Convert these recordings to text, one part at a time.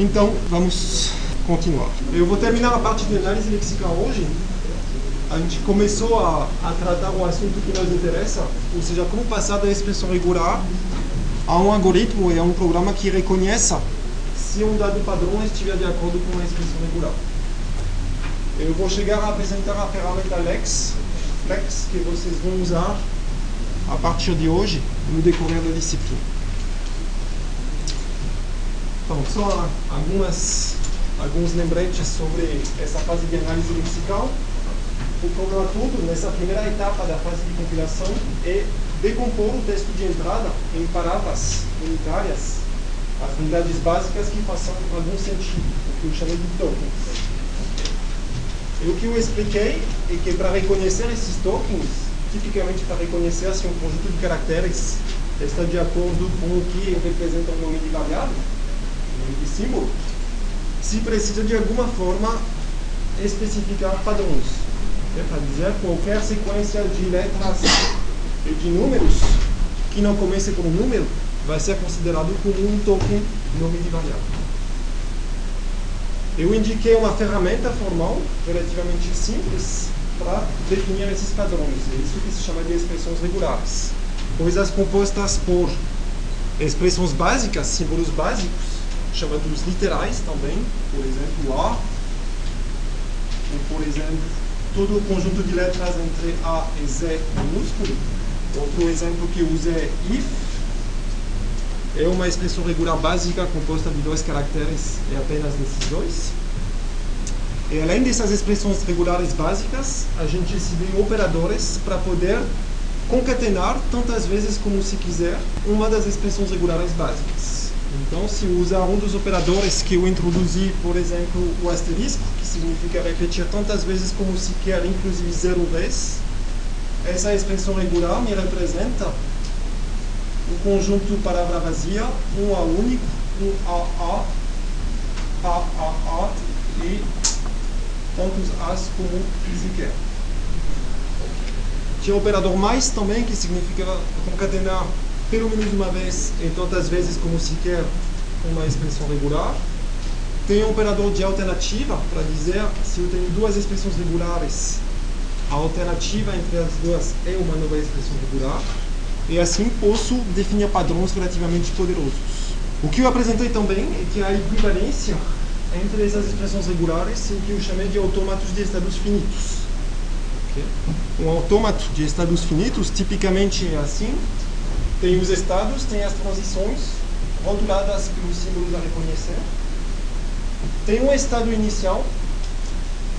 Então, vamos continuar. Eu vou terminar a parte de análise lexical hoje. A gente começou a, a tratar o assunto que nos interessa, ou seja, como passar da expressão regular a um algoritmo e a um programa que reconheça se um dado padrão estiver de acordo com a expressão regular. Eu vou chegar a apresentar a ferramenta Lex, Flex, que vocês vão usar a partir de hoje no decorrer da disciplina. Então, só algumas, alguns lembretes sobre essa fase de análise lexical. O problema todo, nessa primeira etapa da fase de compilação, é decompor o texto de entrada em palavras unitárias, as unidades básicas que façam algum sentido, o que eu chamei de tokens. E o que eu expliquei é que para reconhecer esses tokens, tipicamente para reconhecer se um conjunto de caracteres está de acordo com o que representa um nome de variável, um nome de símbolo, se precisa de alguma forma especificar padrões. É para dizer qualquer sequência de letras e de números que não comece com um número vai ser considerado como um token nome de variável. Eu indiquei uma ferramenta formal relativamente simples para definir esses padrões. É isso que se chama de expressões regulares. Coisas compostas por expressões básicas, símbolos básicos, chamados literais também, por exemplo, A, ou por exemplo, todo o conjunto de letras entre A e Z minúsculo. Outro exemplo que uso é if, é uma expressão regular básica composta de dois caracteres e apenas desses dois. E além dessas expressões regulares básicas, a gente recebe operadores para poder concatenar tantas vezes como se quiser uma das expressões regulares básicas. Então, se usa um dos operadores que eu introduzi, por exemplo, o asterisco, que significa repetir tantas vezes como se quer, inclusive zero vezes, essa expressão regular me representa um conjunto palavra vazia, um A único, um A, A, A, A, A e tantos As como se quer. Tinha o operador mais também, que significa concatenar pelo menos uma vez e tantas vezes como se quer uma expressão regular. Tem o operador de alternativa, para dizer se eu tenho duas expressões regulares, a alternativa entre as duas é uma nova expressão regular e assim posso definir padrões relativamente poderosos. O que eu apresentei também é que a equivalência entre essas expressões regulares é o que eu chamei de autômatos de estados finitos. Okay? Um autômato de estados finitos tipicamente é assim: tem os estados, tem as transições rotuladas pelos símbolos a reconhecer, tem um estado inicial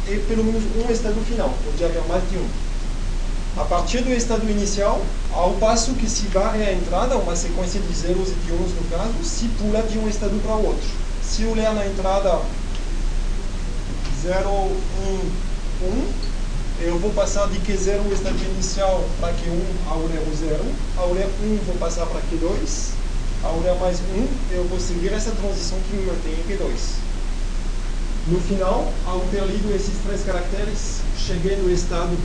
e pelo menos um estado final, pode haver mais de um. A partir do estado inicial, ao passo que se varre a entrada, uma sequência de zeros e de uns no caso, se pula de um estado para o outro. Se ler na entrada 0, 1, 1, eu vou passar de Q0 o estado inicial para Q1 ao ler o 0, ao ler 1 vou passar para Q2, ao ler mais 1 eu vou seguir essa transição que me mantém em Q2. No final, ao ter lido esses três caracteres, cheguei no estado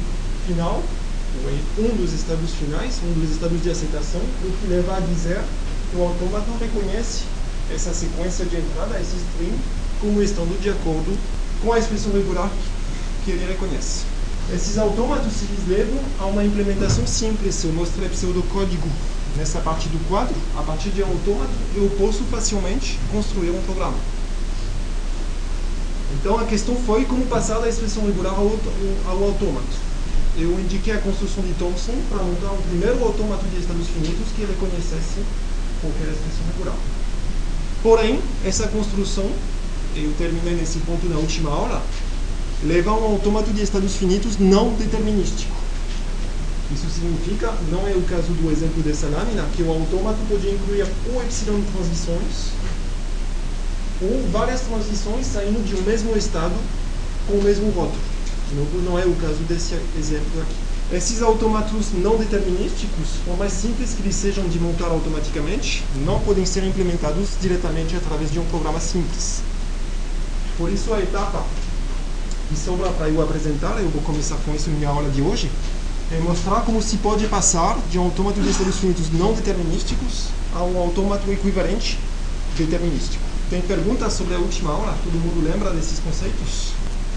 final, um dos estados finais, um dos estados de aceitação, o que leva a dizer que o autômato reconhece essa sequência de entrada, esse string, como estando de acordo com a expressão regular que ele reconhece. Esses autômatos se levam a uma implementação simples. Eu mostrei pseudocódigo nessa parte do quadro. A partir de um autômato, eu posso facilmente construir um programa. Então a questão foi como passar da expressão regular ao, ao autômato eu indiquei a construção de Thomson para montar um primeiro autômato de estados finitos que reconhecesse qualquer expressão regular. Porém, essa construção, eu terminei nesse ponto na última aula, leva a um autômato de estados finitos não determinístico. Isso significa, não é o caso do exemplo dessa lâmina, que o autômato pode incluir ou epsilon transições, ou várias transições saindo de um mesmo estado com o mesmo rótulo. Novo, não é o caso desse exemplo aqui. Esses automatos não determinísticos, por mais simples que eles sejam de montar automaticamente, não podem ser implementados diretamente através de um programa simples. Por isso, a etapa que sobra para eu apresentar, eu vou começar com isso na minha aula de hoje, é mostrar como se pode passar de um autômato de finitos não determinísticos a um autômato equivalente determinístico. Tem perguntas sobre a última aula? Todo mundo lembra desses conceitos?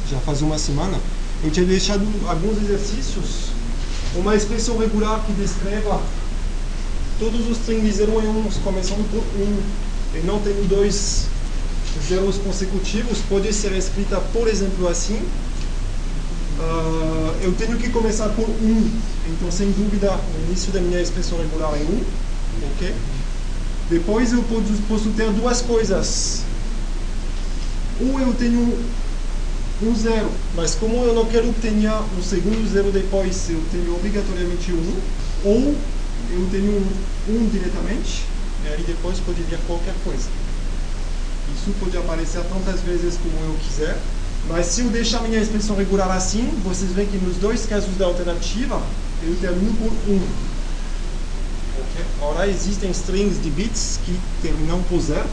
Já faz uma semana. Eu tinha deixado alguns exercícios. Uma expressão regular que descreva todos os strings de 0 e 1 começando por 1 e não tendo dois zeros consecutivos pode ser escrita, por exemplo, assim. Uh, eu tenho que começar por 1, então sem dúvida o início da minha expressão regular é 1. ok? Depois eu posso, posso ter duas coisas. Ou eu tenho um zero, mas como eu não quero que tenha um segundo zero depois, eu tenho obrigatoriamente um, ou eu tenho um, um diretamente, e aí depois pode vir qualquer coisa. Isso pode aparecer tantas vezes como eu quiser, mas se eu deixar minha expressão regular assim, vocês veem que nos dois casos da alternativa, eu termino por 1. Um. Okay? Ora, existem strings de bits que terminam por 0.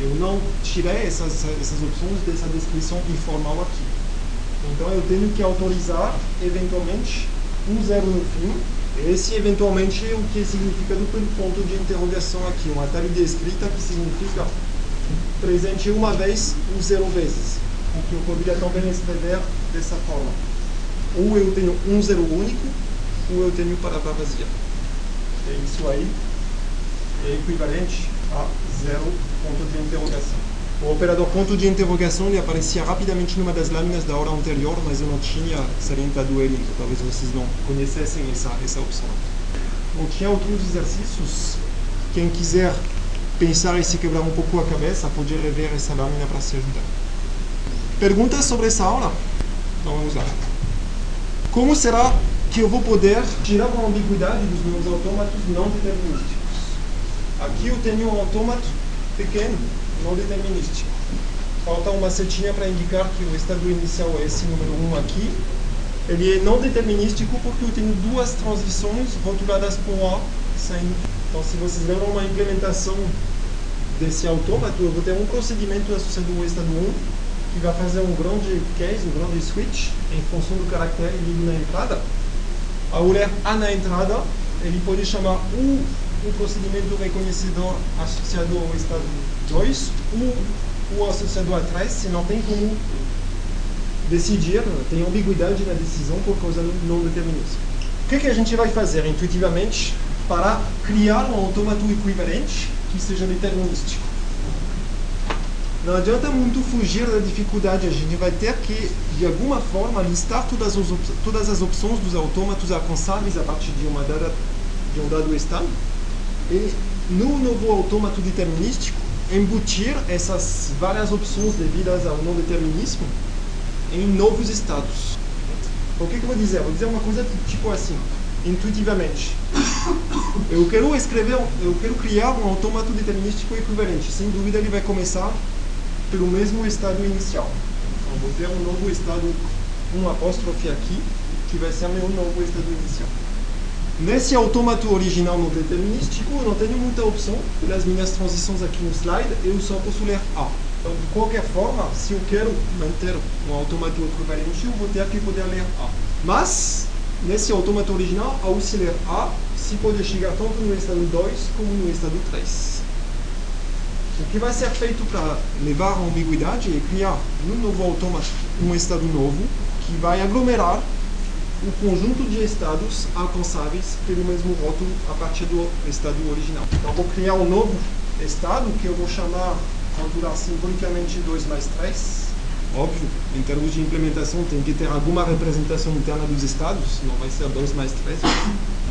Eu não tirei essas, essas opções dessa descrição informal aqui. Então eu tenho que autorizar, eventualmente, um zero no fim. Esse, eventualmente, é o que significa do ponto de interrogação aqui. Uma de escrita que significa presente uma vez, um zero vezes. O que eu poderia também escrever dessa forma. Ou eu tenho um zero único, ou eu tenho palavra vazia. É isso aí é equivalente a zero ponto de interrogação. O operador ponto de interrogação ele aparecia rapidamente numa das lâminas da hora anterior, mas eu não tinha salientado ele, então talvez vocês não conhecessem essa, essa opção. Bom, tinha outros exercícios. Quem quiser pensar e se quebrar um pouco a cabeça, pode rever essa lâmina para se ajudar. Perguntas sobre essa aula? Então vamos lá. Como será que eu vou poder tirar a ambiguidade dos meus autômatos não determinísticos? Aqui eu tenho um autômato pequeno, não determinístico. Falta uma setinha para indicar que o estado inicial é esse número 1 aqui. Ele é não determinístico porque eu tenho duas transições rotuladas por A saindo. Então, se vocês lembram uma implementação desse autômato, eu vou ter um procedimento associado ao estado 1 que vai fazer um grande case, um grande switch em função do caractere lido na entrada. Ao ler A na entrada, ele pode chamar o um procedimento reconhecedor associado ao estado 2 ou o associado a 3, se não tem como decidir, tem ambiguidade na decisão por causa do não determinismo. O que, que a gente vai fazer intuitivamente para criar um autômato equivalente que seja determinístico? Não adianta muito fugir da dificuldade, a gente vai ter que, de alguma forma, listar todas as, todas as opções dos autômatos alcançáveis a partir de, uma dada, de um dado estado e no novo autômato determinístico embutir essas várias opções devidas ao não determinismo em novos estados. O que, que eu vou dizer? Vou dizer uma coisa tipo assim, intuitivamente. Eu quero escrever, eu quero criar um autômato determinístico equivalente. Sem dúvida ele vai começar pelo mesmo estado inicial. Então vou ter um novo estado, um apóstrofe aqui, que vai ser meu novo estado inicial. Nesse autômato original não determinístico, eu não tenho muita opção. Pelas minhas transições aqui no slide, eu só posso ler A. Então, de qualquer forma, se eu quero manter um autômato equivalente, eu vou ter que poder ler A. Mas, nesse autômato original, se ler A, se pode chegar tanto no estado 2 como no estado 3. O que vai ser feito para levar a ambiguidade é criar no novo autômato um estado novo que vai aglomerar o conjunto de estados alcançáveis pelo mesmo rótulo a partir do estado original. Então, vou criar um novo estado que eu vou chamar, rotular simbolicamente 2 mais 3. Óbvio, em termos de implementação, tem que ter alguma representação interna dos estados, não vai ser 2 mais 3,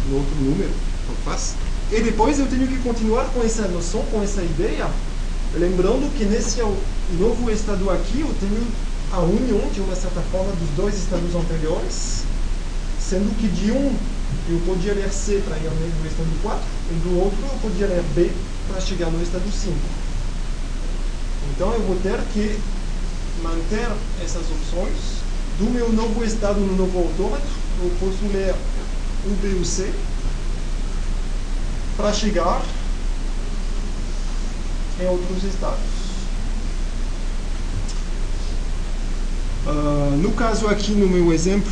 um outro número, não faz. E depois eu tenho que continuar com essa noção, com essa ideia, lembrando que nesse novo estado aqui eu tenho a união, de uma certa forma, dos dois estados anteriores, Sendo que de um eu podia ler C para ir no estado 4, e do outro eu podia ler B para chegar no estado 5. Então eu vou ter que manter essas opções. Do meu novo estado no novo autômato, eu posso ler o B C para chegar em outros estados. Uh, no caso aqui, no meu exemplo,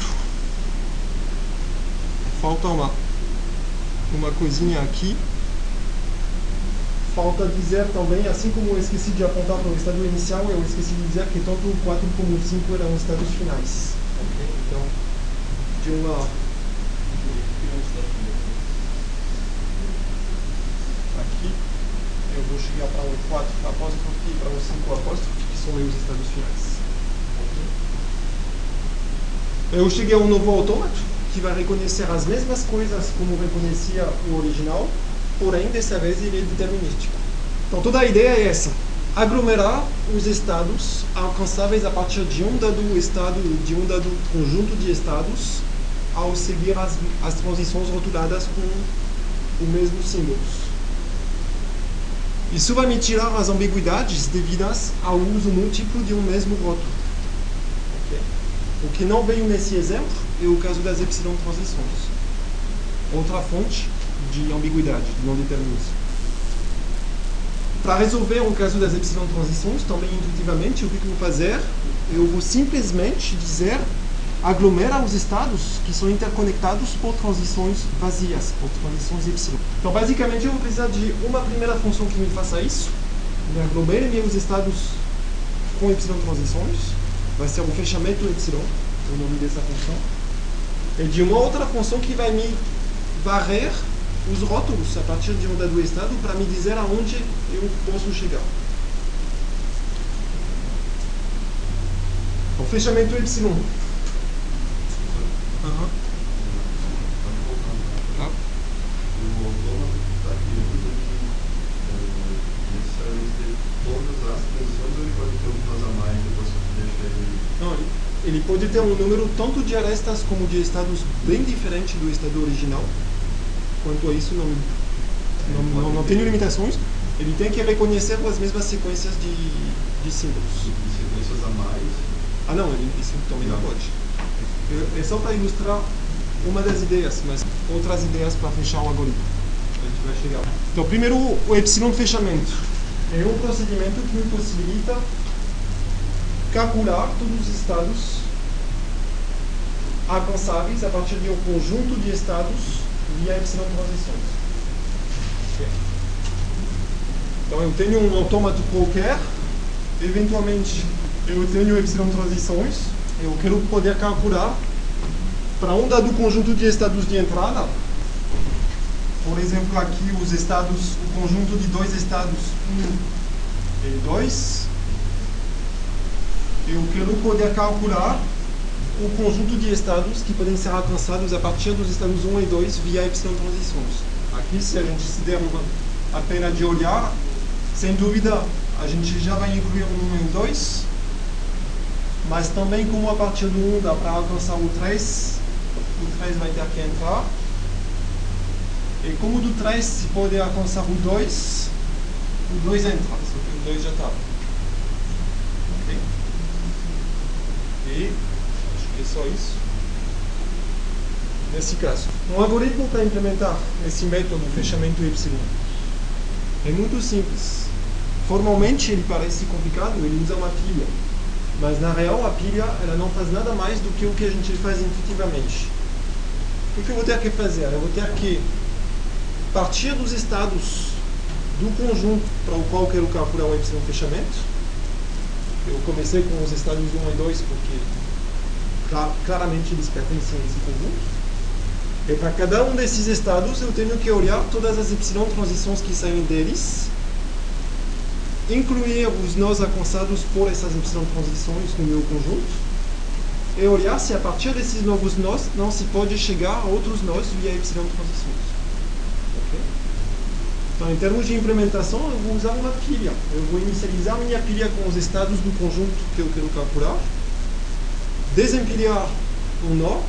falta uma, uma coisinha aqui. Falta dizer também, assim como eu esqueci de apontar para o estado inicial, eu esqueci de dizer que tanto o 4 como o 5 eram estados finais. Ok? Então, de uma. Aqui, eu vou chegar para o 4 apóstrofe e para o 5 apóstrofe, que são os estados finais. Eu cheguei a um novo autômato que vai reconhecer as mesmas coisas como reconhecia o original, porém dessa vez ele é determinístico. Então toda a ideia é essa: aglomerar os estados alcançáveis a partir de um dado estado, de um dado conjunto de estados, ao seguir as, as transições rotuladas com o mesmo símbolos. Isso vai me tirar as ambiguidades devidas ao uso múltiplo de um mesmo rótulo. Okay? O que não veio nesse exemplo é o caso das epsilon transições. Outra fonte de ambiguidade, de não determinismo. Para resolver o caso das epsilon transições, também intuitivamente, o que eu vou fazer? Eu vou simplesmente dizer aglomera os estados que são interconectados por transições vazias, por transições epsilon. Então, basicamente, eu vou precisar de uma primeira função que me faça isso, me aglomere meus estados com epsilon transições, vai ser o fechamento epsilon, o nome dessa função, e de uma outra função que vai me varrer os rótulos a partir de um dado estado para me dizer aonde eu posso chegar. O fechamento epsilon. Uhum. Tá. Não, ele- ele pode ter um número tanto de arestas como de estados bem diferente do estado original. Quanto a isso, não, não, não, não tenho limitações. Ele tem que reconhecer as mesmas sequências de, de símbolos. sequências a mais. Ah, não, ele, isso também não pode. É- É só para ilustrar uma das ideias, mas outras ideias para fechar o algoritmo. A gente vai chegar. Então, primeiro, o epsilon fechamento. É um procedimento que me possibilita calcular todos os estados alcançáveis a partir de um conjunto de estados via epsilon transições. Então eu tenho um autômato qualquer, eventualmente eu tenho epsilon transições, eu quero poder calcular para um dado conjunto de estados de entrada, por exemplo aqui os estados, o conjunto de dois estados 1 e 2, eu quero poder calcular o conjunto de estados que podem ser alcançados a partir dos estados 1 e 2 via epsilon transições. Aqui, se a gente se der a pena de olhar, sem dúvida, a gente já vai incluir o 1 e o 2, mas também como a partir do 1 dá para alcançar o 3, o 3 vai ter que entrar. E como do 3 se pode alcançar o 2, o 2 entra, só que o 2 já está. Ok? E é só isso. Nesse caso, um algoritmo para implementar esse método fechamento Y é muito simples. Formalmente ele parece complicado, ele usa uma pilha. Mas na real a pilha ela não faz nada mais do que o que a gente faz intuitivamente. O que eu vou ter que fazer? Eu vou ter que partir dos estados do conjunto para o qual eu quero calcular o epsilon fechamento. Eu comecei com os estados 1 e 2 porque claramente eles pertencem a esse conjunto. E para cada um desses estados eu tenho que olhar todas as epsilon transições que saem deles, incluir os nós alcançados por essas epsilon transições no meu conjunto, e olhar se a partir desses novos nós não se pode chegar a outros nós via epsilon transições. Ok? Então, em termos de implementação, eu vou usar uma pilha. Eu vou inicializar minha pilha com os estados do conjunto que eu quero calcular, desempilhar um nó,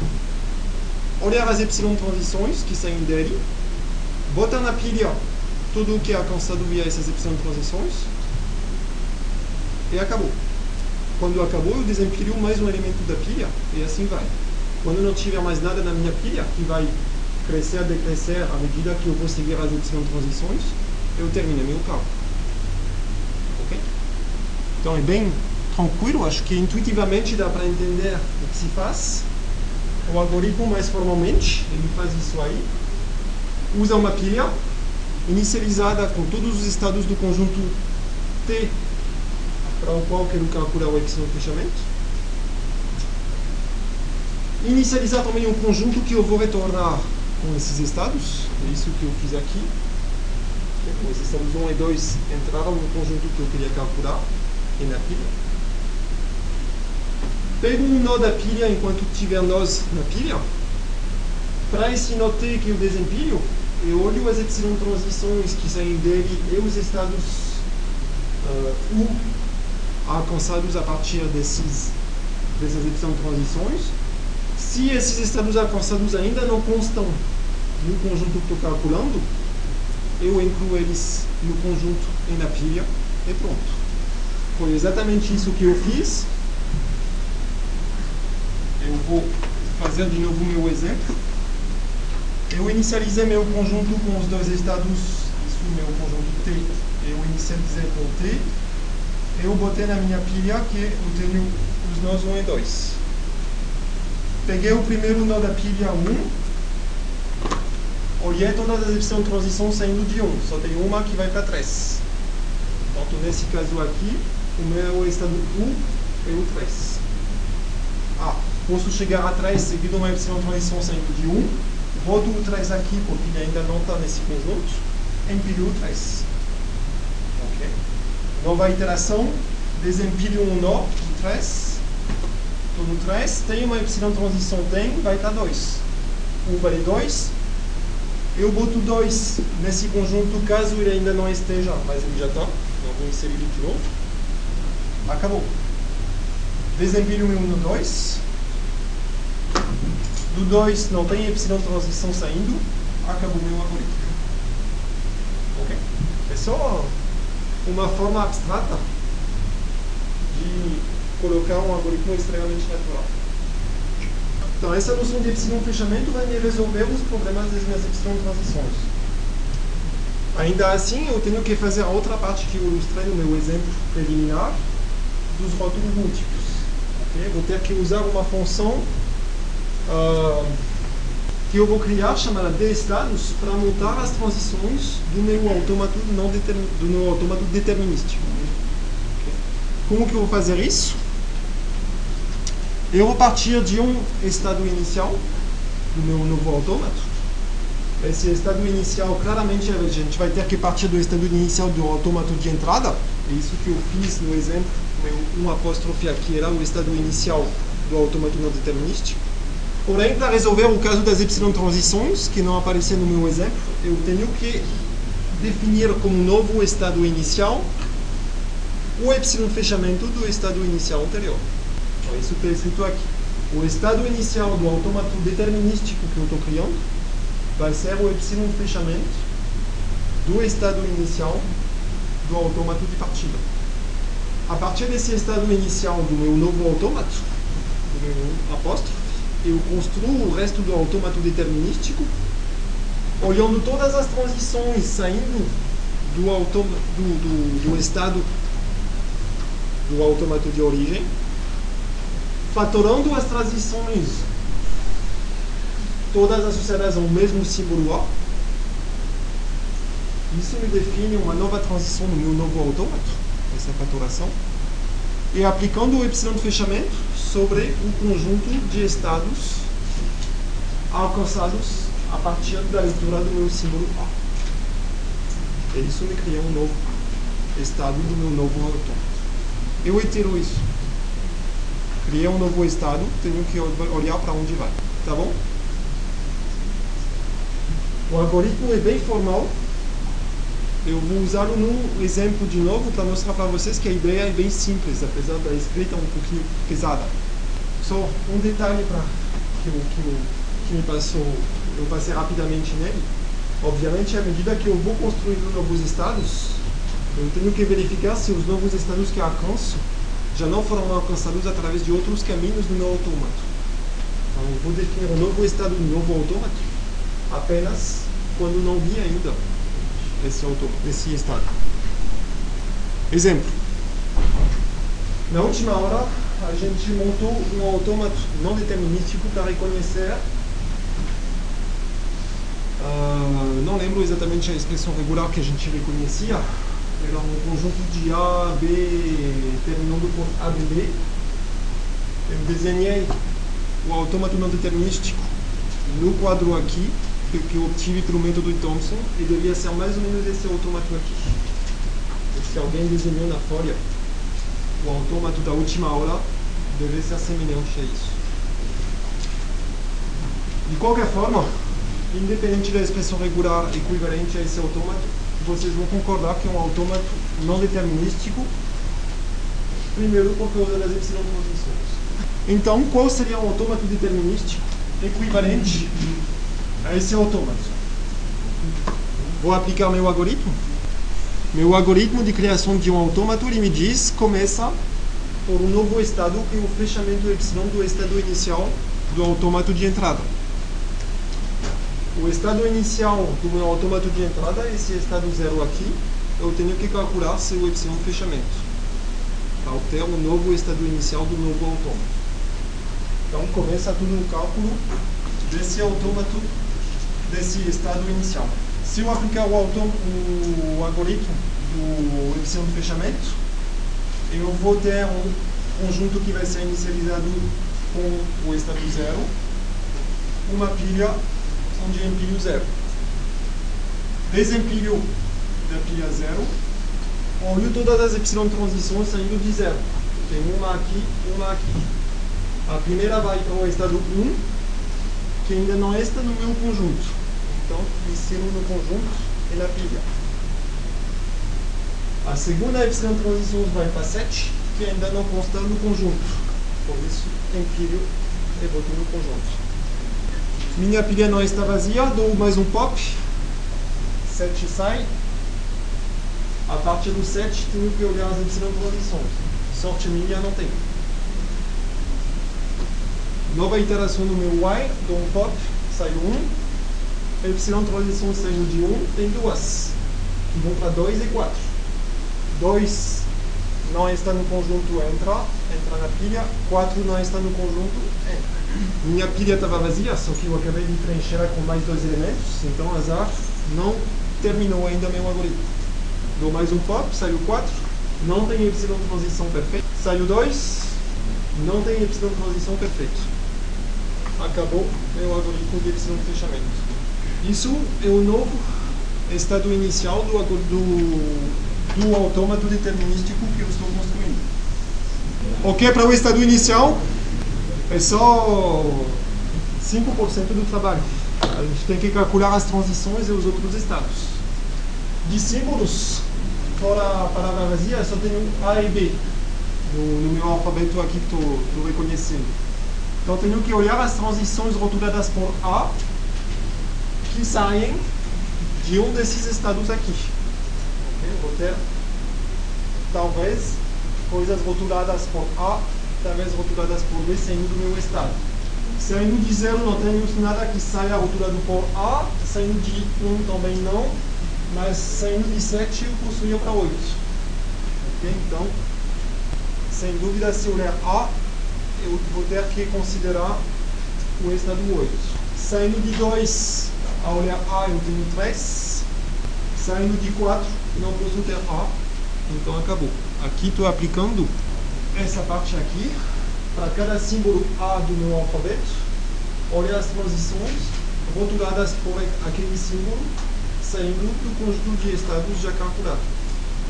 olhar as epsilon transições que saem dele, botar na pilha tudo o que é alcançado via essas epsilon transições e acabou. Quando acabou, eu desempilho mais um elemento da pilha e assim vai. Quando não tiver mais nada na minha pilha, que vai crescer, decrescer à medida que eu vou seguir as epsilon transições, eu termino meu cálculo. Ok? Então é bem tranquilo, acho que intuitivamente dá para entender o que se faz. O algoritmo, mais formalmente, ele faz isso aí. Usa uma pilha inicializada com todos os estados do conjunto T para o qual quero calcular o epsilon fechamento. Inicializar também um conjunto que eu vou retornar com esses estados, é isso que eu fiz aqui. Os estados 1 e 2 entraram no conjunto que eu queria calcular e na pilha. Pego um nó da pilha enquanto tiver nós na pilha. Para esse nó T que eu desempilho, eu olho as epsilon transições que saem dele e os estados uh, U alcançados a partir desses, dessas epsilon transições. Se esses estados alcançados ainda não constam no conjunto que estou calculando, eu incluo eles no conjunto e na pilha e pronto. Foi exatamente isso que eu fiz. Vou fazer de novo meu exemplo. Eu inicializei meu conjunto com os dois estados, isso meu conjunto T. Eu inicializei com T. Eu botei na minha pilha que eu tenho os nós 1 e 2. Peguei o primeiro nó da pilha 1 olhei todas as epsilon transições saindo de 1, só tem uma que vai para 3. Então, nesse caso aqui, o meu estado U é o 3. Posso chegar a 3 seguindo uma epsilon transição saindo de 1, boto o 3 aqui porque ele ainda não está nesse conjunto, empilho o 3. Ok? Nova iteração, desempilho um nó do 3, estou no 3, tem uma epsilon transição tem, vai estar 2. 1 vale 2, eu boto 2 nesse conjunto caso ele ainda não esteja, mas ele já está. Então vou inserir ele de novo. Acabou. Desempilho meu no 2. Do 2 não tem epsilon transição saindo. Acabou meu algoritmo. Ok? É só uma forma abstrata de colocar um algoritmo extremamente natural. Então, essa noção de epsilon fechamento vai me resolver os problemas das minhas epsilon transições. Ainda assim, eu tenho que fazer a outra parte que eu ilustrei no meu exemplo preliminar dos rótulos múltiplos. Okay? Vou ter que usar uma função uh, que eu vou criar, chamada destados, para montar as transições do meu autômato, não do meu autômato determinístico. Como que eu vou fazer isso? Eu vou partir de um estado inicial do meu novo autômato. Esse estado inicial, claramente, a gente vai ter que partir do estado inicial do autômato de entrada. É isso que eu fiz no exemplo. Meu um apóstrofe aqui era o estado inicial do autômato não determinístico. Porém, para resolver o caso das epsilon transições, que não apareceu no meu exemplo, eu tenho que definir como novo estado inicial o epsilon fechamento do estado inicial anterior. Então, isso está escrito aqui. O estado inicial do autômato determinístico que eu estou criando vai ser o epsilon fechamento do estado inicial do autômato de partida. A partir desse estado inicial do meu novo autômato, do meu apóstrofe, eu construo o resto do autômato determinístico, olhando todas as transições saindo do, do, do, do estado do autômato de origem fatorando as transições todas associadas ao mesmo símbolo A, isso me define uma nova transição no meu novo autômato, essa fatoração, e aplicando o epsilon de fechamento sobre o conjunto de estados alcançados a partir da leitura do meu símbolo A. E isso me cria um novo estado do meu novo autômato. Eu itero isso criei um novo estado, tenho que olhar para onde vai, tá bom? O algoritmo é bem formal. Eu vou usá-lo num exemplo de novo para mostrar para vocês que a ideia é bem simples, apesar da escrita um pouquinho pesada. Só um detalhe para que, que, que me passou, eu passei rapidamente nele. Obviamente, à medida que eu vou construindo novos estados, eu tenho que verificar se os novos estados que alcanço já não foram alcançados através de outros caminhos do meu autômato. Então, eu vou definir um novo estado do novo autômato apenas quando não vi ainda esse, autômato, esse estado. Exemplo. Na última hora, a gente montou um autômato não determinístico para reconhecer Uh, não lembro exatamente a expressão regular que a gente reconhecia. Era um conjunto de A, B, terminando por ABB. Eu desenhei o autômato não determinístico no quadro aqui, que eu obtive pelo método de Thomson, e devia ser mais ou menos esse autômato aqui. Se alguém desenhou na folha o autômato da última aula, deve ser semelhante a isso. De qualquer forma, independente da expressão regular equivalente a esse autômato, vocês vão concordar que é um autômato não determinístico, primeiro por causa das epsilon transições. Então, qual seria um autômato determinístico equivalente esse autômato? Vou aplicar meu algoritmo. Meu algoritmo de criação de um autômato, ele me diz, começa por um novo estado, é o fechamento epsilon do estado inicial do autômato de entrada. O estado inicial do meu autômato de entrada, esse estado zero aqui, eu tenho que calcular seu epsilon fechamento, para obter o novo estado inicial do novo autômato. Então começa tudo no cálculo desse autômato, desse estado inicial. Se eu aplicar o, o algoritmo do epsilon de fechamento, eu vou ter um conjunto que vai ser inicializado com o estado zero, uma pilha onde empilho zero. Desempilho da pilha zero, olho todas as epsilon transições saindo de zero. Tem uma aqui uma aqui. A primeira vai para o estado 1, que ainda não está no meu conjunto. Então, insiro no conjunto e na pilha. A segunda epsilon transição vai para 7, que ainda não consta no conjunto. Por isso, empilho e boto no conjunto. Minha pilha não está vazia, dou mais um pop. 7 sai. A partir do 7, tenho que olhar as epsilon transições. Sorte minha, não tem nova iteração do meu while, dou um pop, sai 1, epsilon transição saindo de 1, tem duas, que vão para 2 e 4. 2 não está no conjunto, entra, entra na pilha, 4 não está no conjunto, entra. Minha pilha estava vazia, só que eu acabei de preencher com mais dois elementos, então azar, não terminou ainda meu algoritmo. Dou mais um pop, saiu 4, não tem epsilon transição perfeita, saiu 2, não tem epsilon transição perfeito acabou meu algoritmo de decisão de fechamento. Isso é o novo estado inicial do, do, do autômato determinístico que eu estou construindo. Ok, para o estado inicial é só 5% do trabalho. A gente tem que calcular as transições e os outros estados. De símbolos, fora a palavra vazia, só tenho A e B no, no meu alfabeto aqui que estou reconhecendo. Então tenho que olhar as transições rotuladas por A que saem de um desses estados aqui. Okay? Vou ter talvez coisas rotuladas por A, talvez rotuladas por B saindo do meu estado. Saindo de zero não tenho nada que saia rotulado por A, saindo de 1 também não, mas saindo de 7 eu posso ir para 8. Okay? Então, sem dúvida, se olhar A, eu vou ter que considerar o estado 8. Saindo de 2 a olhar A, eu tenho 3. Saindo de 4, não posso ter A, então acabou. Aqui estou aplicando essa parte aqui para cada símbolo A do meu alfabeto. Olha as transições rotuladas por aquele símbolo saindo do conjunto de estados já calculado.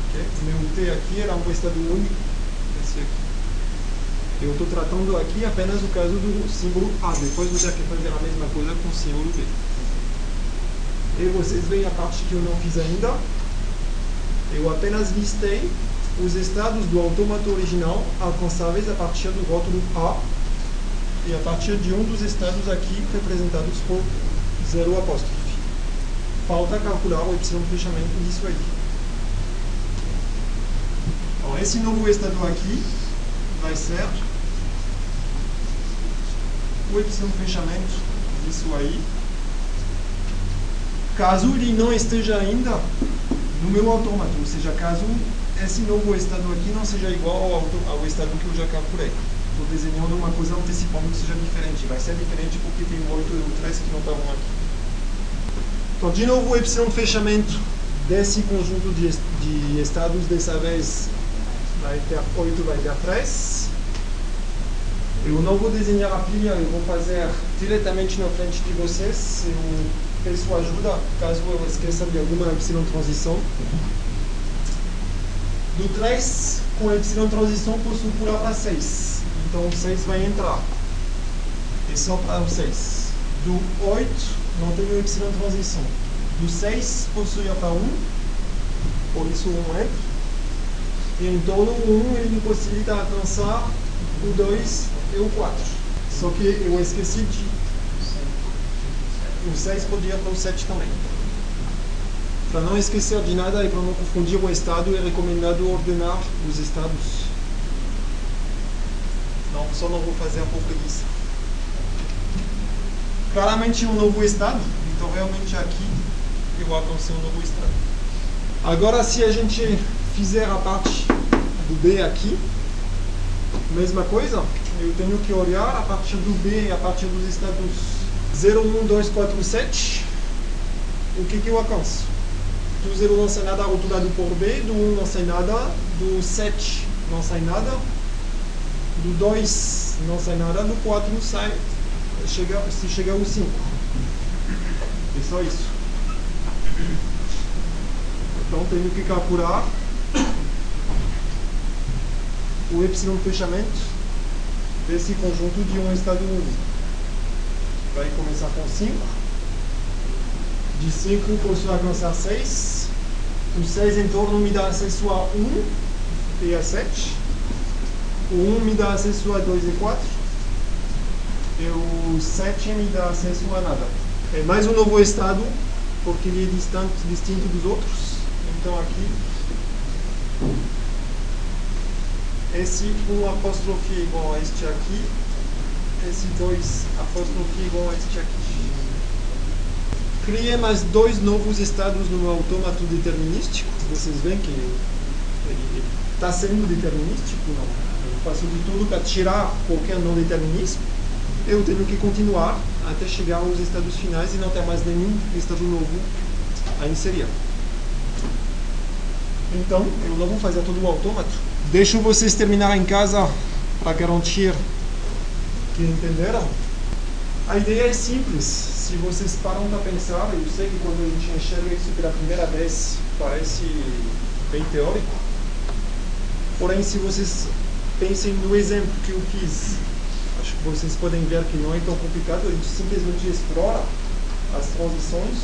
Okay? Meu T aqui era um estado único, esse aqui. Eu estou tratando aqui apenas o caso do símbolo A. Depois você vai fazer a mesma coisa com o símbolo B. E vocês veem a parte que eu não fiz ainda. Eu apenas listei os estados do autômato original alcançáveis a partir do rótulo A e a partir de um dos estados aqui representados por zero apóstrofe. Falta calcular o epsilon fechamento disso aí. Então, esse novo estado aqui vai ser o epsilon fechamento disso aí. Caso ele não esteja ainda no meu autômato, ou seja, caso esse novo estado aqui não seja igual ao, ao estado que eu já calculei. Estou desenhando uma coisa antecipando que seja diferente. Vai ser diferente porque tem o 8 e o 3 que não estavam aqui. Então, de novo, o epsilon fechamento desse conjunto de, de estados, dessa vez vai ter 8, vai ter 3. Eu não vou desenhar a pilha, eu vou fazer diretamente na frente de vocês. Eu peço ajuda caso eu esqueça de alguma epsilon transição. Do 3, com epsilon transição, posso pular para 6. Então, o 6 vai entrar. É só para o 6. Do 8, não tenho epsilon transição. Do 6, posso ir para 1. Por isso, 1 entra. E então, o 1 ele me possibilita alcançar o 2 e o 4. Só que eu esqueci de. O 6 podia para o 7 também. Para não esquecer de nada e para não confundir o estado, é recomendado ordenar os estados. Não, só não vou fazer a preguiça. Claramente um novo estado, então realmente aqui eu alcancei um novo estado. Agora se a gente fizer a parte do B aqui, mesma coisa, eu tenho que olhar a partir do B, a partir dos estados 0, 1, 2, 4, 7, o que, que eu alcanço? Do 0 não sai nada rotulado por B, do 1 não sai nada, do 7 não sai nada, do 2 não sai nada, do 4 sai, chega, se chega ao 5. É só isso. Então tenho que calcular o epsilon fechamento desse conjunto de um estado único. Vai começar com 5. De 5 posso alcançar 6. O 6 em torno me dá acesso a 1 e a 7. O 1 me dá acesso a 2 e 4. E o 7 me dá acesso a nada. É mais um novo estado, porque ele é distante, distinto dos outros. Então aqui esse 1 apóstrofe igual a este aqui, esse 2 apóstrofe igual a este aqui. Criei mais dois novos estados no autômato determinístico. Vocês veem que ele está sendo determinístico. Não. Eu faço de tudo para tirar qualquer não determinismo. Eu tenho que continuar até chegar aos estados finais e não ter mais nenhum estado novo a inserir. Então, eu não vou fazer todo o autômato. Deixo vocês terminar em casa para garantir que entenderam. A ideia é simples. Se vocês param para pensar, eu sei que quando a gente enxerga isso pela primeira vez, parece bem teórico. Porém, se vocês pensem no exemplo que eu fiz, acho que vocês podem ver que não é tão complicado. A gente simplesmente explora as transições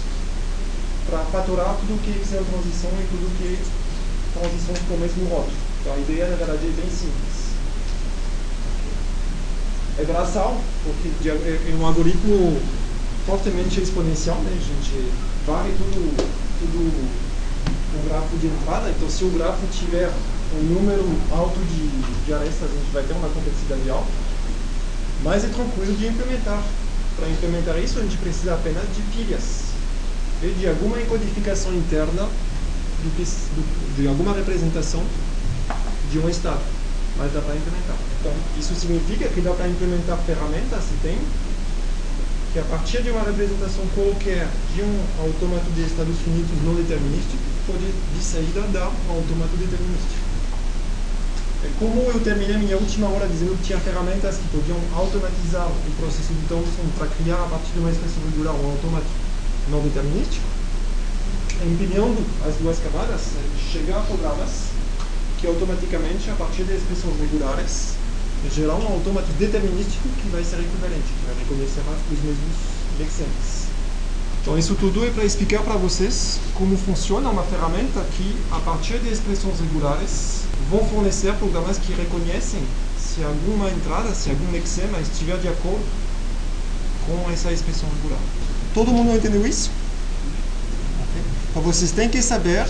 para faturar tudo que é transição e tudo que é transições com o mesmo rótulo. Então a ideia, na verdade, é bem simples. É braçal, porque é um algoritmo fortemente exponencial, né? A gente varre tudo, tudo o grafo de entrada, então se o grafo tiver um número alto de, de arestas, a gente vai ter uma complexidade alta, mas é tranquilo de implementar. Para implementar isso, a gente precisa apenas de pilhas e de alguma encodificação interna do do, de alguma representação de um estado, mas dá para implementar. Então, isso significa que dá para implementar ferramentas, se tem, que a partir de uma representação qualquer de um autômato de estados finitos não determinístico, pode de saída dar um autômato determinístico. E como eu terminei minha última hora dizendo que tinha ferramentas que podiam automatizar o processo de Thomson para criar a partir de uma expressão regular um autômato não determinístico, empilhando as duas camadas, chegar a programas que automaticamente, a partir de expressões regulares, gerar um autômato determinístico que vai ser equivalente, que vai reconhecer os mesmos lexemas. Então isso tudo é para explicar para vocês como funciona uma ferramenta que, a partir de expressões regulares, vão fornecer programas que reconhecem se alguma entrada, se algum lexema estiver de acordo com essa expressão regular. Todo mundo entendeu isso? Então vocês têm que saber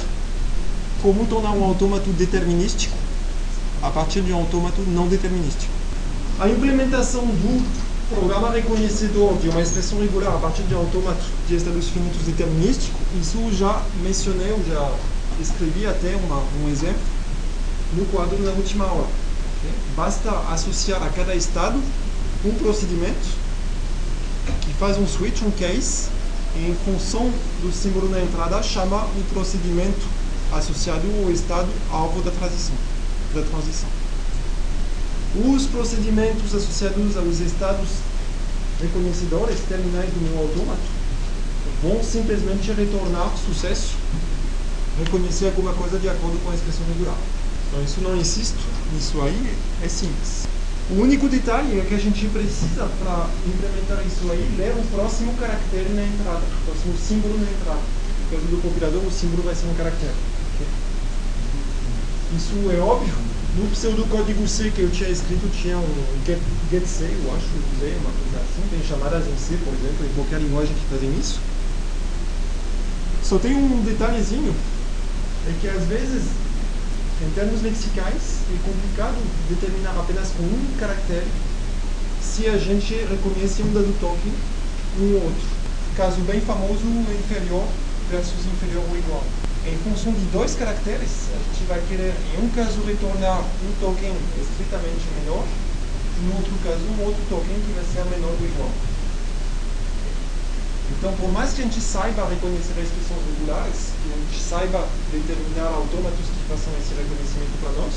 como tornar um autômato determinístico a partir de um autômato não determinístico. A implementação do programa reconhecedor de uma expressão regular a partir de um autômato de estados finitos determinístico, isso já mencionei, eu já escrevi até uma, um exemplo no quadro na última aula. Basta associar a cada estado um procedimento que faz um switch, um case, em função do símbolo na entrada, chama o procedimento associado ao estado alvo da transição. Da transição. Os procedimentos associados aos estados reconhecedores terminais do meu autômato vão simplesmente retornar sucesso, reconhecer alguma coisa de acordo com a expressão regular. Então isso não insisto, isso aí é simples. O único detalhe é que a gente precisa, para implementar isso aí, ler o próximo caractere na entrada, o próximo símbolo na entrada. No caso do compilador, o símbolo vai ser um caractere. Isso é óbvio. No pseudocódigo C que eu tinha escrito, tinha um get, get C, eu acho, usei uma coisa assim. Tem chamadas em C, por exemplo, em qualquer linguagem que fazem isso. Só tem um detalhezinho, é que às vezes em termos lexicais, é complicado determinar apenas com um caractere se a gente reconhece um dado token um ou outro. Caso bem famoso, inferior versus inferior ou igual. Em função de dois caracteres, a gente vai querer, em um caso, retornar um token estritamente menor, no outro caso, um outro token que vai ser menor ou igual. Então, por mais que a gente saiba reconhecer expressões regulares, que a gente saiba determinar autômatos que façam esse reconhecimento para nós,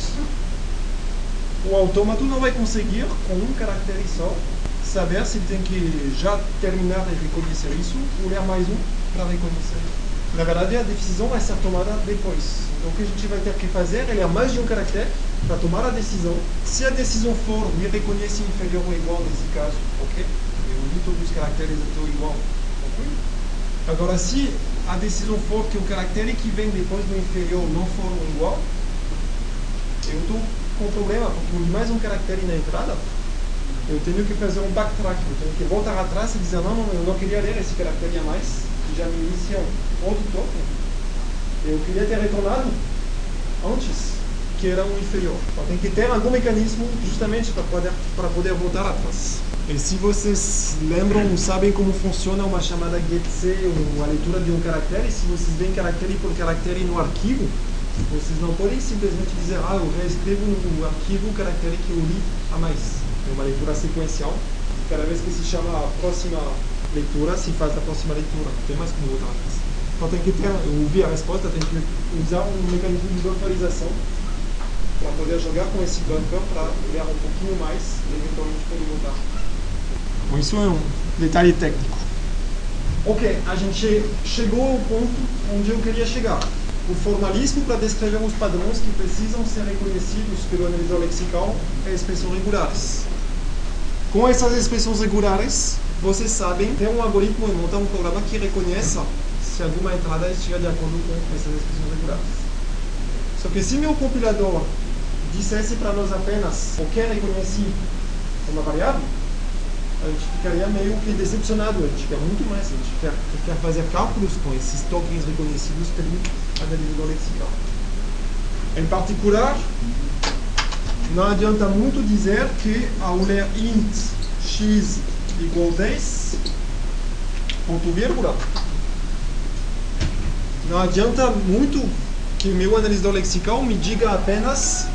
o autômato não vai conseguir, com um caractere só, saber se tem que já terminar de reconhecer isso ou ler mais um para reconhecer. Na verdade, a decisão vai ser tomada depois. Então, o que a gente vai ter que fazer é mais de um caractere para tomar a decisão. Se a decisão for me reconhece inferior ou igual nesse caso, ok? Eu li todos os caracteres até igual, Agora, se a decisão for que o caractere que vem depois do inferior não for igual, eu estou com problema, porque mais um caractere na entrada, eu tenho que fazer um backtrack, eu tenho que voltar atrás e dizer, não, não, eu não queria ler esse caractere a mais, já me inicia um outro token. Eu queria ter retornado antes, que era um inferior. Então tem que ter algum mecanismo justamente para poder, para poder voltar atrás. E se vocês lembram, sabem como funciona uma chamada getC, ou a leitura de um caractere, se vocês veem caractere por caractere no arquivo, vocês não podem simplesmente dizer, ah, eu reescrevo no arquivo o caractere que eu li a mais. É uma leitura sequencial. Cada vez que se chama a próxima leitura, se faz a próxima leitura. Não tem mais como voltar atrás. Então tem que ter, ouvir a resposta, tem que usar um mecanismo de localização para poder jogar com esse buffer para ler um pouquinho mais e eventualmente poder voltar. Bom, isso é um detalhe técnico. Ok, a gente chegou ao ponto onde eu queria chegar. O formalismo para descrever os padrões que precisam ser reconhecidos pelo analisador lexical é expressões regulares. Com essas expressões regulares, vocês sabem, tem um algoritmo e montar um programa que reconheça se alguma entrada estiver de acordo com essas expressões regulares. Só que se meu compilador dissesse para nós apenas o que reconhece uma variável, a gente ficaria meio que decepcionado, a gente quer muito mais, a gente quer, quer fazer cálculos com esses tokens reconhecidos pelo analisador lexical. Em particular, não adianta muito dizer que ao ler int x igual 10, ponto vírgula, não adianta muito que o meu analisador lexical me diga apenas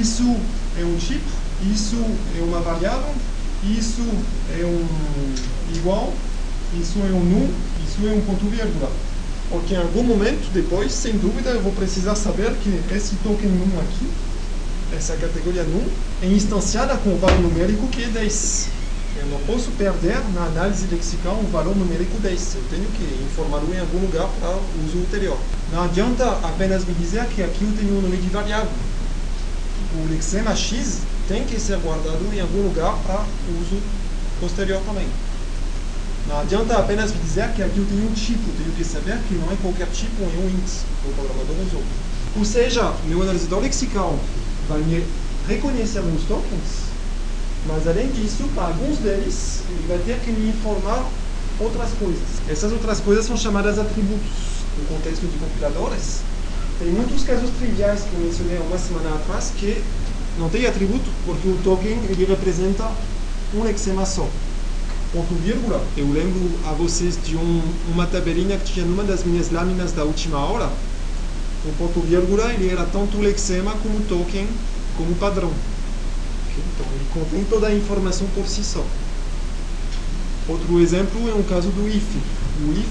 isso é um tipo, isso é uma variável, isso é um igual, isso é um nu, isso é um ponto vírgula. Porque em algum momento depois, sem dúvida, eu vou precisar saber que esse token num aqui, essa categoria num, é instanciada com o valor numérico que é 10. Eu não posso perder na análise lexical um valor numérico 10. Eu tenho que informá-lo em algum lugar para uso ulterior. Não adianta apenas me dizer que aqui eu tenho um nome de variável. O lexema x tem que ser guardado em algum lugar para uso posterior também. Não adianta apenas me dizer que aqui eu tenho um tipo, tenho que saber que não é qualquer tipo, é um int, o programador usou. Ou seja, meu analisador lexical vai me reconhecer os tokens, mas além disso, para alguns deles, ele vai ter que me informar outras coisas. Essas outras coisas são chamadas atributos no contexto de compiladores. Tem muitos casos triviais que eu mencionei uma semana atrás que não tem atributo porque o token ele representa um lexema só. Ponto vírgula, eu lembro a vocês de um, uma tabelinha que tinha numa das minhas lâminas da última aula. O ponto vírgula ele era tanto lexema como token como padrão. Então ele contém toda a informação por si só. Outro exemplo é um caso do if. O if,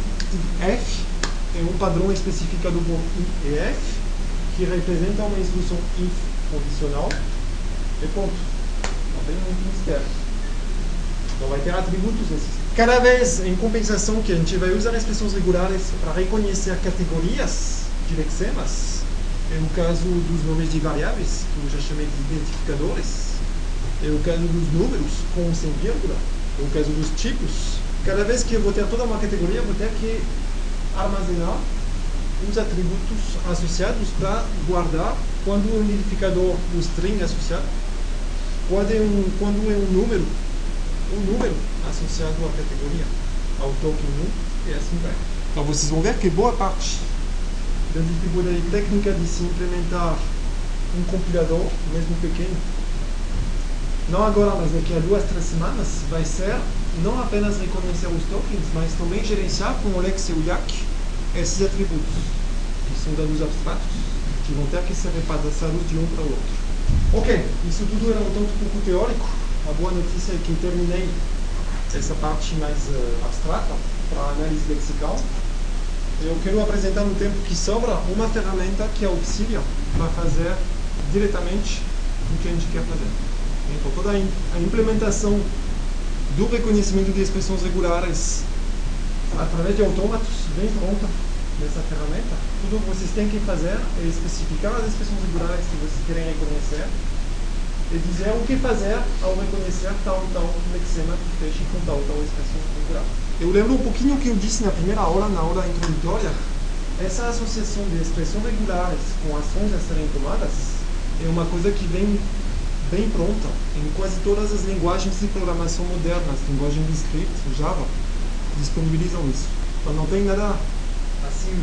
if tem um padrão especificado por if, que representa uma instrução if condicional, e ponto. Não tem muito mistério. Não vai ter atributos nesses. Cada vez, em compensação, que a gente vai usar expressões regulares para reconhecer categorias de lexemas, é o caso dos nomes de variáveis, que eu já chamei de identificadores, é o caso dos números com sem vírgula, é o caso dos tipos. Cada vez que eu vou ter toda uma categoria, eu vou ter que armazenar os atributos associados para guardar quando o identificador, o string associado, quando é um, quando é um número, um número associado à categoria, ao token 1 e assim vai. Então vocês vão ver que boa parte da dificuldade técnica de se implementar um compilador, mesmo pequeno, não agora, mas daqui a duas, três semanas, vai ser não apenas reconhecer os tokens, mas também gerenciar com o Lex e o YAC esses atributos, que são dados abstratos, que vão ter que ser repassados de um para o outro. Ok, isso tudo era um tanto pouco teórico. A boa notícia é que terminei essa parte mais uh, abstrata para análise lexical. Eu quero apresentar no tempo que sobra uma ferramenta que auxilia para fazer diretamente o que a gente quer fazer. Então, toda a implementação do reconhecimento de expressões regulares através de autômatos bem pronta nessa ferramenta. Tudo que vocês têm que fazer é especificar as expressões regulares que vocês querem reconhecer e dizer o que fazer ao reconhecer tal tal lexema que feche com tal tal expressão regular. Eu lembro um pouquinho que eu disse na primeira aula, na aula introdutória. Essa associação de expressões regulares com ações a serem tomadas é uma coisa que vem bem pronta em quase todas as linguagens de programação modernas, linguagem de script, Java, disponibilizam isso. Então não tem nada assim,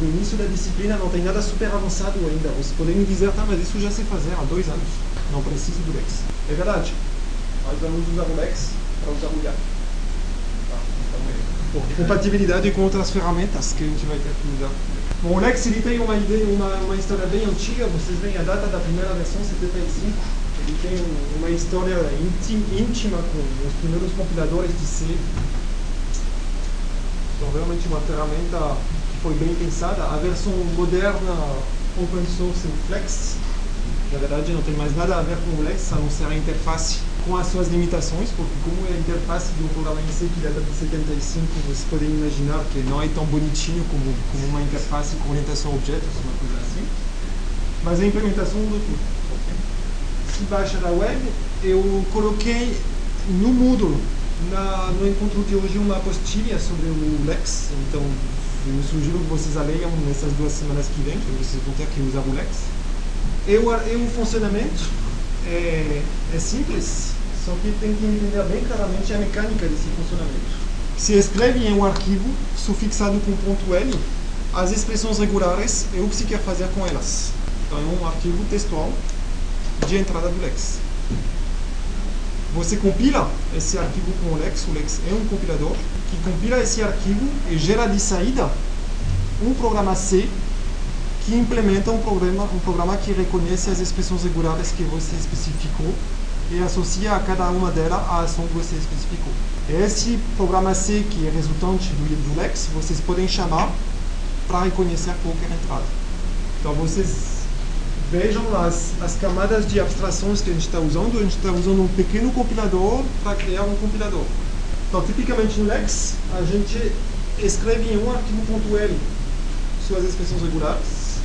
no início da disciplina, não tem nada super avançado ainda. Vocês podem me dizer, tá, mas isso já sei fazer há dois anos, não preciso do Lex. É verdade, nós vamos usar o Lex para usar o YAC. Tá, então, é, compatibilidade com outras ferramentas que a gente vai ter que usar. Bom, o Lex ele tem uma ideia, uma, uma história bem antiga, vocês veem a data da primeira versão, 75, ele tem uma história íntima com os primeiros compiladores de C. Então, realmente uma ferramenta que foi bem pensada. A versão moderna, open source em Flex, na verdade não tem mais nada a ver com o Lex, a não ser a interface com as suas limitações, porque como é a interface de um programa em C que data de 75, vocês podem imaginar que não é tão bonitinho como, como uma interface com orientação a objetos, uma coisa assim. Mas a implementação do tudo baixa da web, eu coloquei no Moodle, na, no encontro de hoje, uma apostila sobre o Lex. Então, eu sugiro que vocês a leiam nessas duas semanas que vêm, que vocês vão ter que usar o Lex. E o, e o funcionamento é, é simples, só que tem que entender bem claramente a mecânica desse funcionamento. Se escreve em um arquivo sufixado com ponto .l as expressões regulares e o que se quer fazer com elas. Então é um arquivo textual de entrada do Lex. Você compila esse arquivo com o Lex, o Lex é um compilador que compila esse arquivo e gera de saída um programa C que implementa um programa, um programa que reconhece as expressões regulares que você especificou e associa a cada uma delas a ação que você especificou. Esse programa C, que é resultante do, Lex, vocês podem chamar para reconhecer qualquer entrada. Então vocês vejam as, as camadas de abstrações que a gente está usando. A gente está usando um pequeno compilador para criar um compilador. Então, tipicamente no Lex, a gente escreve em um arquivo.l suas expressões regulares,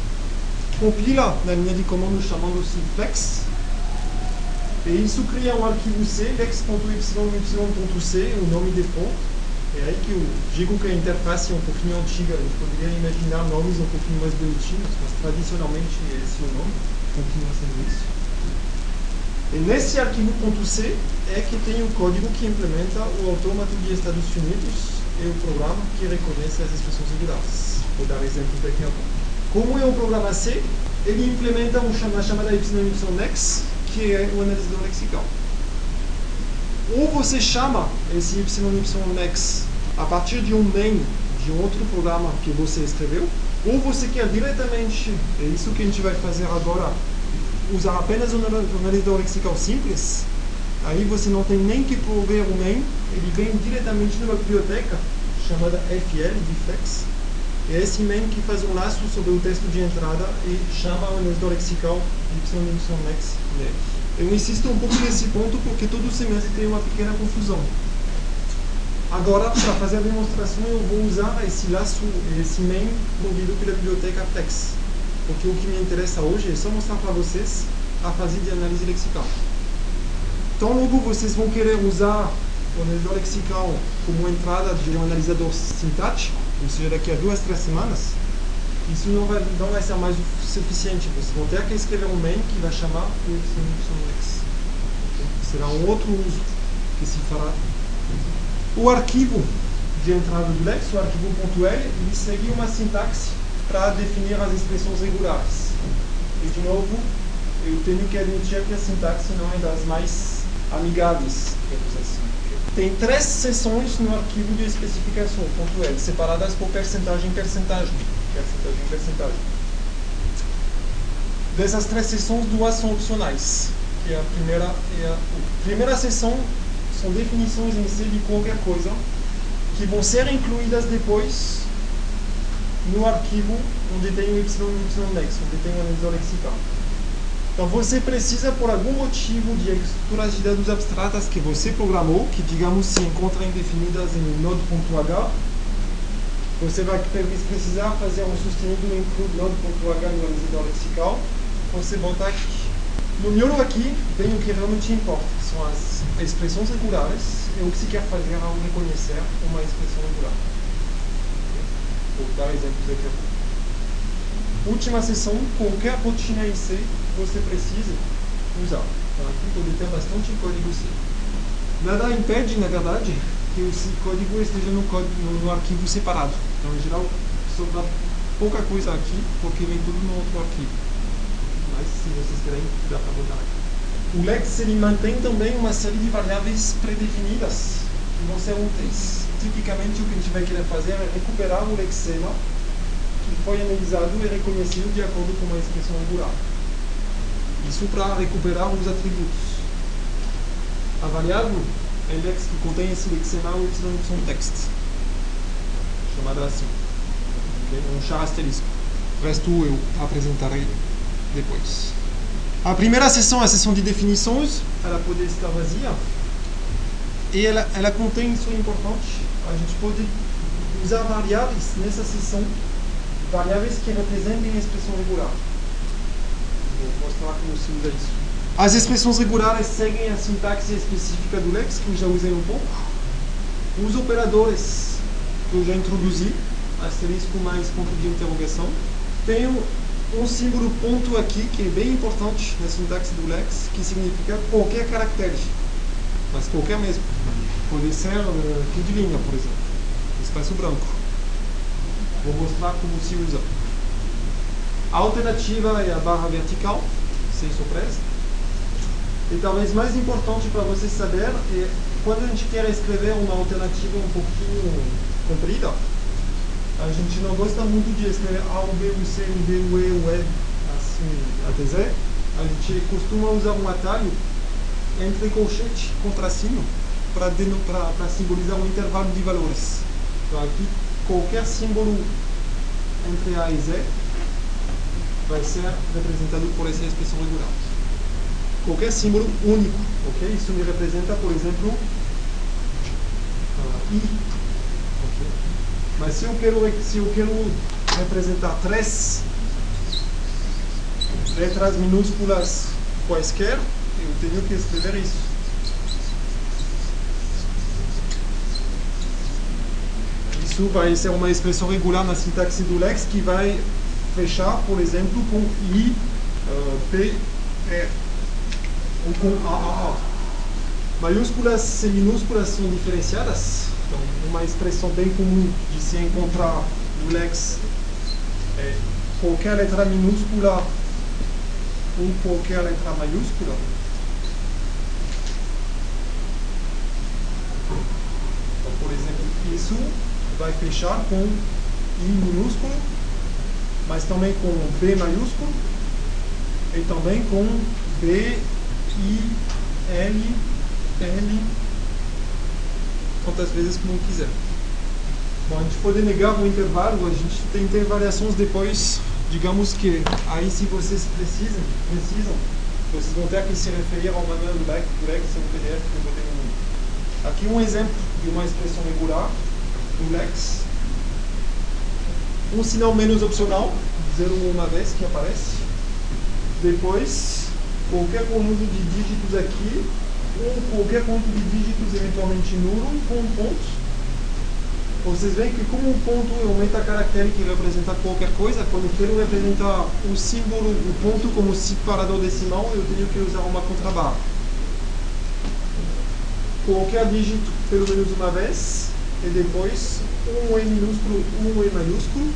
compila na linha de comando chamando-se flex, e isso cria um arquivo C, lex.yy.c, o nome default. É aí que eu digo que a interface é um pouquinho antiga, eu poderia imaginar nomes um pouquinho mais bonitinhos, mas tradicionalmente esse é o nome, continua sendo isso. E nesse arquivo .c é que tem o código que implementa o autômato de Estados Unidos e o programa que reconhece as expressões regulares. Vou dar exemplo daqui a pouco. Como é um programa C, ele implementa uma chamada YNX, que é o analisador lexical ou você chama esse YYNex a partir de um main de outro programa que você escreveu, ou você quer diretamente, é isso que a gente vai fazer agora, usar apenas um analisador lexical simples, aí você não tem nem que prover o main, ele vem diretamente numa biblioteca chamada FL, de flex. É esse main que faz um laço sobre o texto de entrada e chama o enunciador lexical YYX nele. Eu insisto um pouco nesse ponto porque todo semestre tem uma pequena confusão. Agora, para fazer a demonstração, eu vou usar esse laço, esse main provido pela biblioteca Flex. Porque o que me interessa hoje é só mostrar para vocês a fase de análise lexical. Então, logo vocês vão querer usar o analisador lexical como entrada de um analisador sintático, ou seja, daqui a duas, três semanas, isso não vai, não vai ser mais o suficiente. Vocês vão ter que escrever um main que vai chamar o YX. Será um outro uso que se fará. O arquivo de entrada do Lex, o arquivo .l, ele segue uma sintaxe para definir as expressões regulares. E, de novo, eu tenho que admitir que a sintaxe não é das mais amigáveis, assim. Tem três seções no arquivo de especificação, .l, separadas por percentagem percentagem. Percentagem percentagem. Dessas três seções, duas são opcionais. Que é a primeira é a, a primeira seção são definições em si de qualquer coisa que vão ser incluídas depois no arquivo onde tem o YYNex, onde tem o analisor lexical. Então você precisa, por algum motivo, de estruturas de dados abstratas que você programou, que digamos se encontram definidas em node.h, você vai precisar fazer um sustenido include node.h no analisador lexical, você volta aqui. No miolo aqui vem o que realmente importa, são as expressões regulares e o que se quer fazer ao reconhecer uma expressão regular. Vou dar exemplos aqui. Última sessão, qualquer rotina em C você precisa usar. Então aqui pode ter bastante código C. Nada impede, na verdade, que o código esteja no, código, no arquivo separado. Então, em geral, sobra pouca coisa aqui, porque vem tudo no outro arquivo. Mas, se vocês querem, dá para botar aqui. O Lex ele mantém também uma série de variáveis predefinidas que vão ser úteis. Tipicamente, o que a gente vai querer fazer é recuperar o lexema que foi analisado e reconhecido de acordo com uma expressão regular. Isso para recuperar os atributos. A variável é lex que contém esse lexema ou text, chamada assim. É um char asterisco. O resto eu apresentarei depois. A primeira sessão a sessão de definições, ela pode estar vazia. E ela, ela contém, isso importante, a gente pode usar variáveis nessa sessão, variáveis que representem a expressão regular. Vou mostrar como se usa isso. As expressões regulares seguem a sintaxe específica do Lex, que eu já usei um pouco. Os operadores que eu já introduzi, asterisco mais ponto de interrogação. Tenho um símbolo ponto aqui, que é bem importante na sintaxe do Lex, que significa qualquer caractere, mas qualquer mesmo. Pode ser uh, de linha, por exemplo, espaço branco. Vou mostrar como se usa. A alternativa é a barra vertical, sem surpresa. E talvez mais importante para vocês saber é quando a gente quer escrever uma alternativa um pouquinho comprida, a gente não gosta muito de escrever A, B, C, D, E, o E, assim, até Z. A gente costuma usar um atalho entre colchete e contrassinho para simbolizar um intervalo de valores. Então aqui, qualquer símbolo entre A e Z vai ser representado por essa expressão regular. Qualquer símbolo único, ok? Isso me representa, por exemplo, uh, I mas se eu quero, se eu quero representar três letras minúsculas quaisquer, eu tenho que escrever isso. Isso vai ser uma expressão regular na sintaxe do Lex que vai fechar, por exemplo, com I, uh, P, R, ou com A. Maiúsculas e minúsculas são diferenciadas? Então, uma expressão bem comum de se encontrar no Lex é qualquer letra minúscula ou qualquer letra maiúscula. Então, por exemplo, isso vai fechar com I minúsculo, mas também com B maiúsculo e também com B, I, L, L quantas vezes como quiser. Bom, a gente pode negar o intervalo, a gente tem variações depois, digamos que aí se vocês precisam, precisam vocês vão ter que se referir ao manual do Lex, do Lex no PDF que eu botei no. Aqui um exemplo de uma expressão regular do Lex. Um sinal menos opcional, zero uma vez que aparece. Depois, qualquer conjunto de dígitos aqui, ou qualquer conjunto de dígitos eventualmente nulo, com um ponto vocês veem que como um ponto é um metacaractere que representa qualquer coisa, quando quero representar o símbolo, o ponto como separador decimal, eu tenho que usar uma contrabarra. Qualquer dígito pelo menos uma vez, e depois um E minúsculo, um E maiúsculo.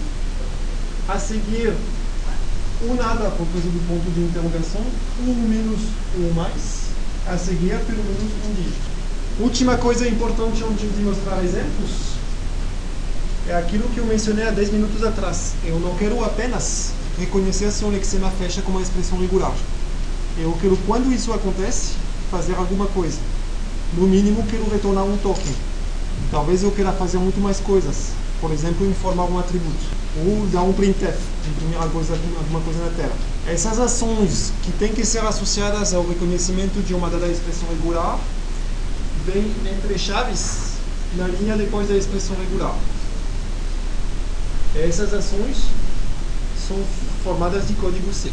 A seguir, um nada por causa do ponto de interrogação, um menos um mais. A seguir, pelo um dígito. Última coisa importante antes de mostrar exemplos é aquilo que eu mencionei há 10 minutos atrás. Eu não quero apenas reconhecer se um lexema fecha com uma expressão regular. Eu quero, quando isso acontece, fazer alguma coisa. No mínimo, quero retornar um token. Talvez eu queira fazer muito mais coisas. Por exemplo, informar um atributo. Ou dar um printf, imprimir alguma coisa, alguma coisa na tela. Essas ações que têm que ser associadas ao reconhecimento de uma dada expressão regular vêm entre chaves na linha depois da expressão regular. Essas ações são formadas de código C.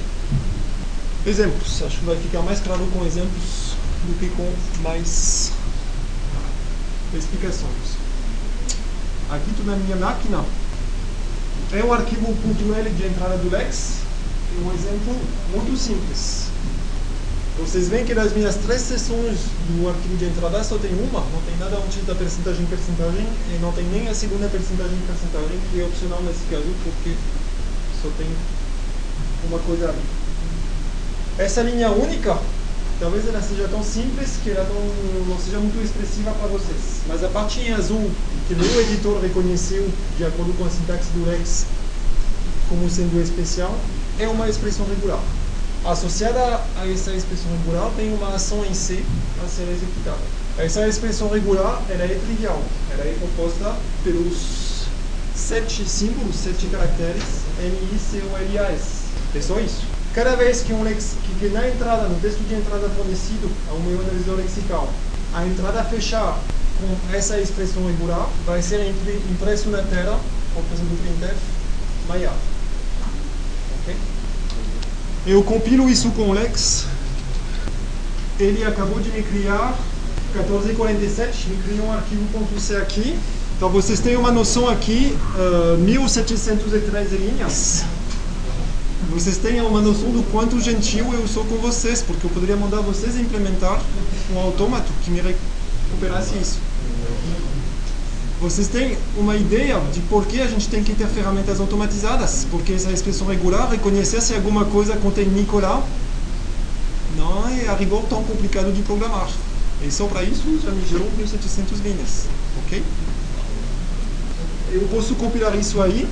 Exemplos. Acho que vai ficar mais claro com exemplos do que com mais explicações. Aqui estou na minha máquina. É o arquivo .l de entrada do Lex. É um exemplo muito simples. Vocês veem que nas minhas três sessões do arquivo de entrada só tem uma, não tem nada antes da percentagem percentagem e não tem nem a segunda percentagem percentagem, que é opcional nesse caso, porque só tem uma coisa ali. Essa linha única, talvez ela seja tão simples que ela não, não seja muito expressiva para vocês. Mas a parte em azul, que meu editor reconheceu, de acordo com a sintaxe do Lex, como sendo especial, é uma expressão regular. Associada a essa expressão regular tem uma ação em C a ser executada. Essa expressão regular ela é trivial, ela é composta pelos sete símbolos, sete caracteres M, I, C, O, L, A, S. É só isso. Cada vez que, um lex, que, que na entrada, no texto de entrada fornecido ao meu analisador lexical, a entrada fechar com essa expressão regular vai ser impresso na tela, por exemplo, printf, maior. Eu compilo isso com o Lex. Ele acabou de me criar 1447, me criou um arquivo .c aqui. Então vocês têm uma noção aqui, uh, 1713 linhas. Vocês têm uma noção do quanto gentil eu sou com vocês, porque eu poderia mandar vocês implementar um autômato que me recuperasse isso vocês têm uma ideia de por que a gente tem que ter ferramentas automatizadas? Porque essa expressão regular, reconhecer se alguma coisa contém Nicolas, não é a rigor tão complicado de programar. E só para isso já me gerou 1700 linhas, ok? Eu posso compilar isso aí.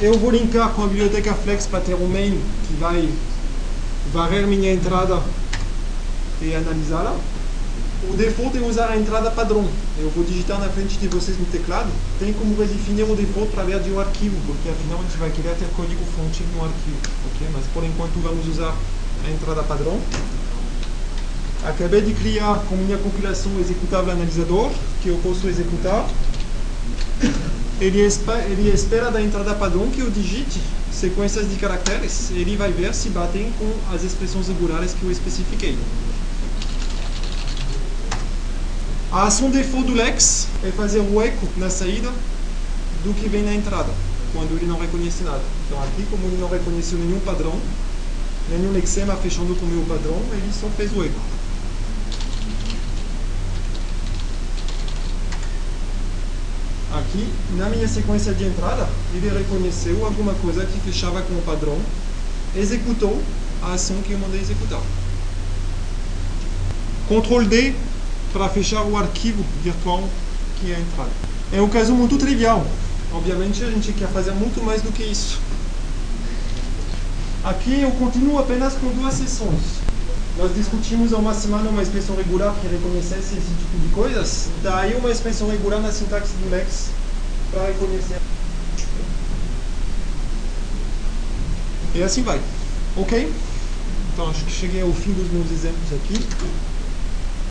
Eu vou linkar com a biblioteca Flex para ter um main que vai varrer minha entrada e analisá-la. O default é usar a entrada padrão. Eu vou digitar na frente de vocês no teclado. Tem como redefinir o default através de um arquivo, porque afinal a gente vai querer ter código fonte no arquivo. ok? Mas por enquanto vamos usar a entrada padrão. Acabei de criar com minha compilação executável analisador, que eu posso executar. Ele ele espera da entrada padrão que eu digite sequências de caracteres. Ele vai ver se batem com as expressões regulares que eu especifiquei. A ação default do Lex é fazer o eco na saída do que vem na entrada, quando ele não reconhece nada. Então aqui, como ele não reconheceu nenhum padrão, nenhum lexema fechando com o meu padrão, ele só fez o eco. Na minha sequência de entrada, ele reconheceu alguma coisa que fechava com o padrão, executou a ação que eu mandei executar. Ctrl D para fechar o arquivo virtual que é a entrada. É um caso muito trivial. Obviamente a gente quer fazer muito mais do que isso. Aqui eu continuo apenas com duas sessões. Nós discutimos há uma semana uma expressão regular que reconhecesse esse tipo de coisas. Daí uma expressão regular na sintaxe do Lex para reconhecer. E assim vai. Ok? Então acho que cheguei ao fim dos meus exemplos aqui.